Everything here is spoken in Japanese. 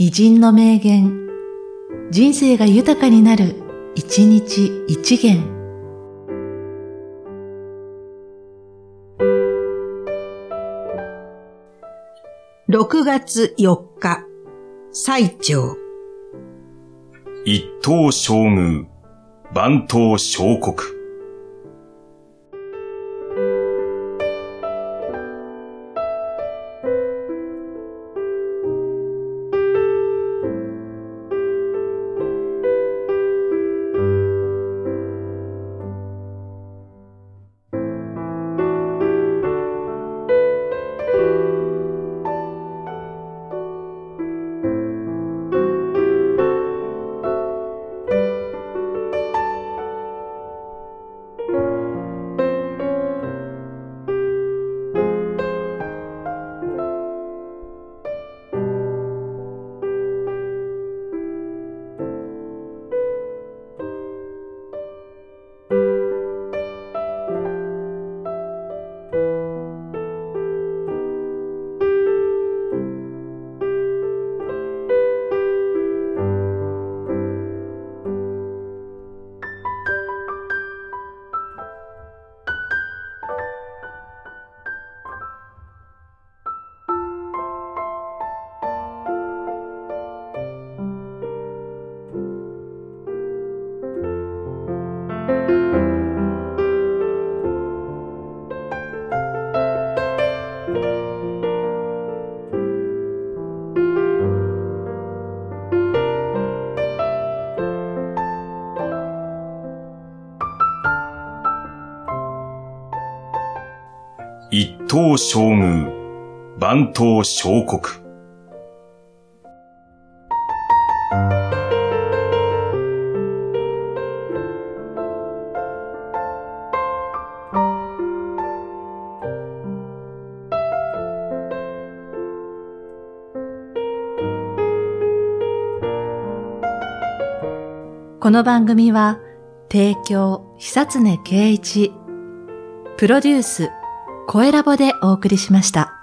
偉人の名言、人生が豊かになる、一日一元。6月4日、最長。一等将軍、万等小国。一等将軍、万等小国。この番組は、提供、久常圭一、プロデュース、声ラボでお送りしました。